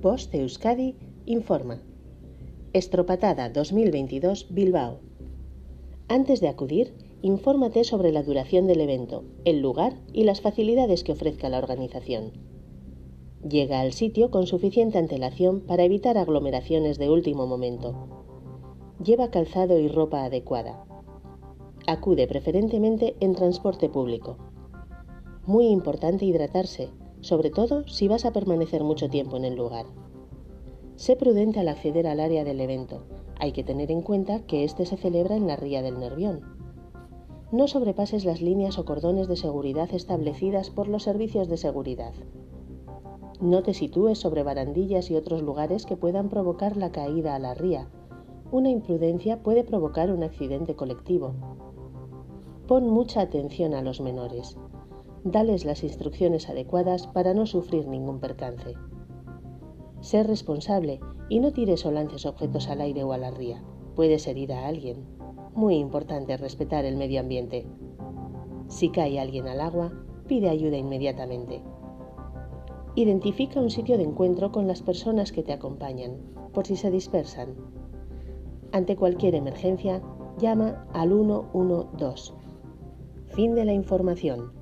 Bosch de Euskadi informa. Estropatada 2022 Bilbao. Antes de acudir, infórmate sobre la duración del evento, el lugar y las facilidades que ofrezca la organización. Llega al sitio con suficiente antelación para evitar aglomeraciones de último momento. Lleva calzado y ropa adecuada. Acude preferentemente en transporte público. Muy importante hidratarse, sobre todo si vas a permanecer mucho tiempo en el lugar. Sé prudente al acceder al área del evento. Hay que tener en cuenta que este se celebra en la ría del Nervión. No sobrepases las líneas o cordones de seguridad establecidas por los servicios de seguridad. No te sitúes sobre barandillas y otros lugares que puedan provocar la caída a la ría. Una imprudencia puede provocar un accidente colectivo. Pon mucha atención a los menores dales las instrucciones adecuadas para no sufrir ningún percance. Sé responsable y no tires o lances objetos al aire o a la ría. Puedes herir a alguien. Muy importante respetar el medio ambiente. Si cae alguien al agua, pide ayuda inmediatamente. Identifica un sitio de encuentro con las personas que te acompañan, por si se dispersan. Ante cualquier emergencia, llama al 112. Fin de la información.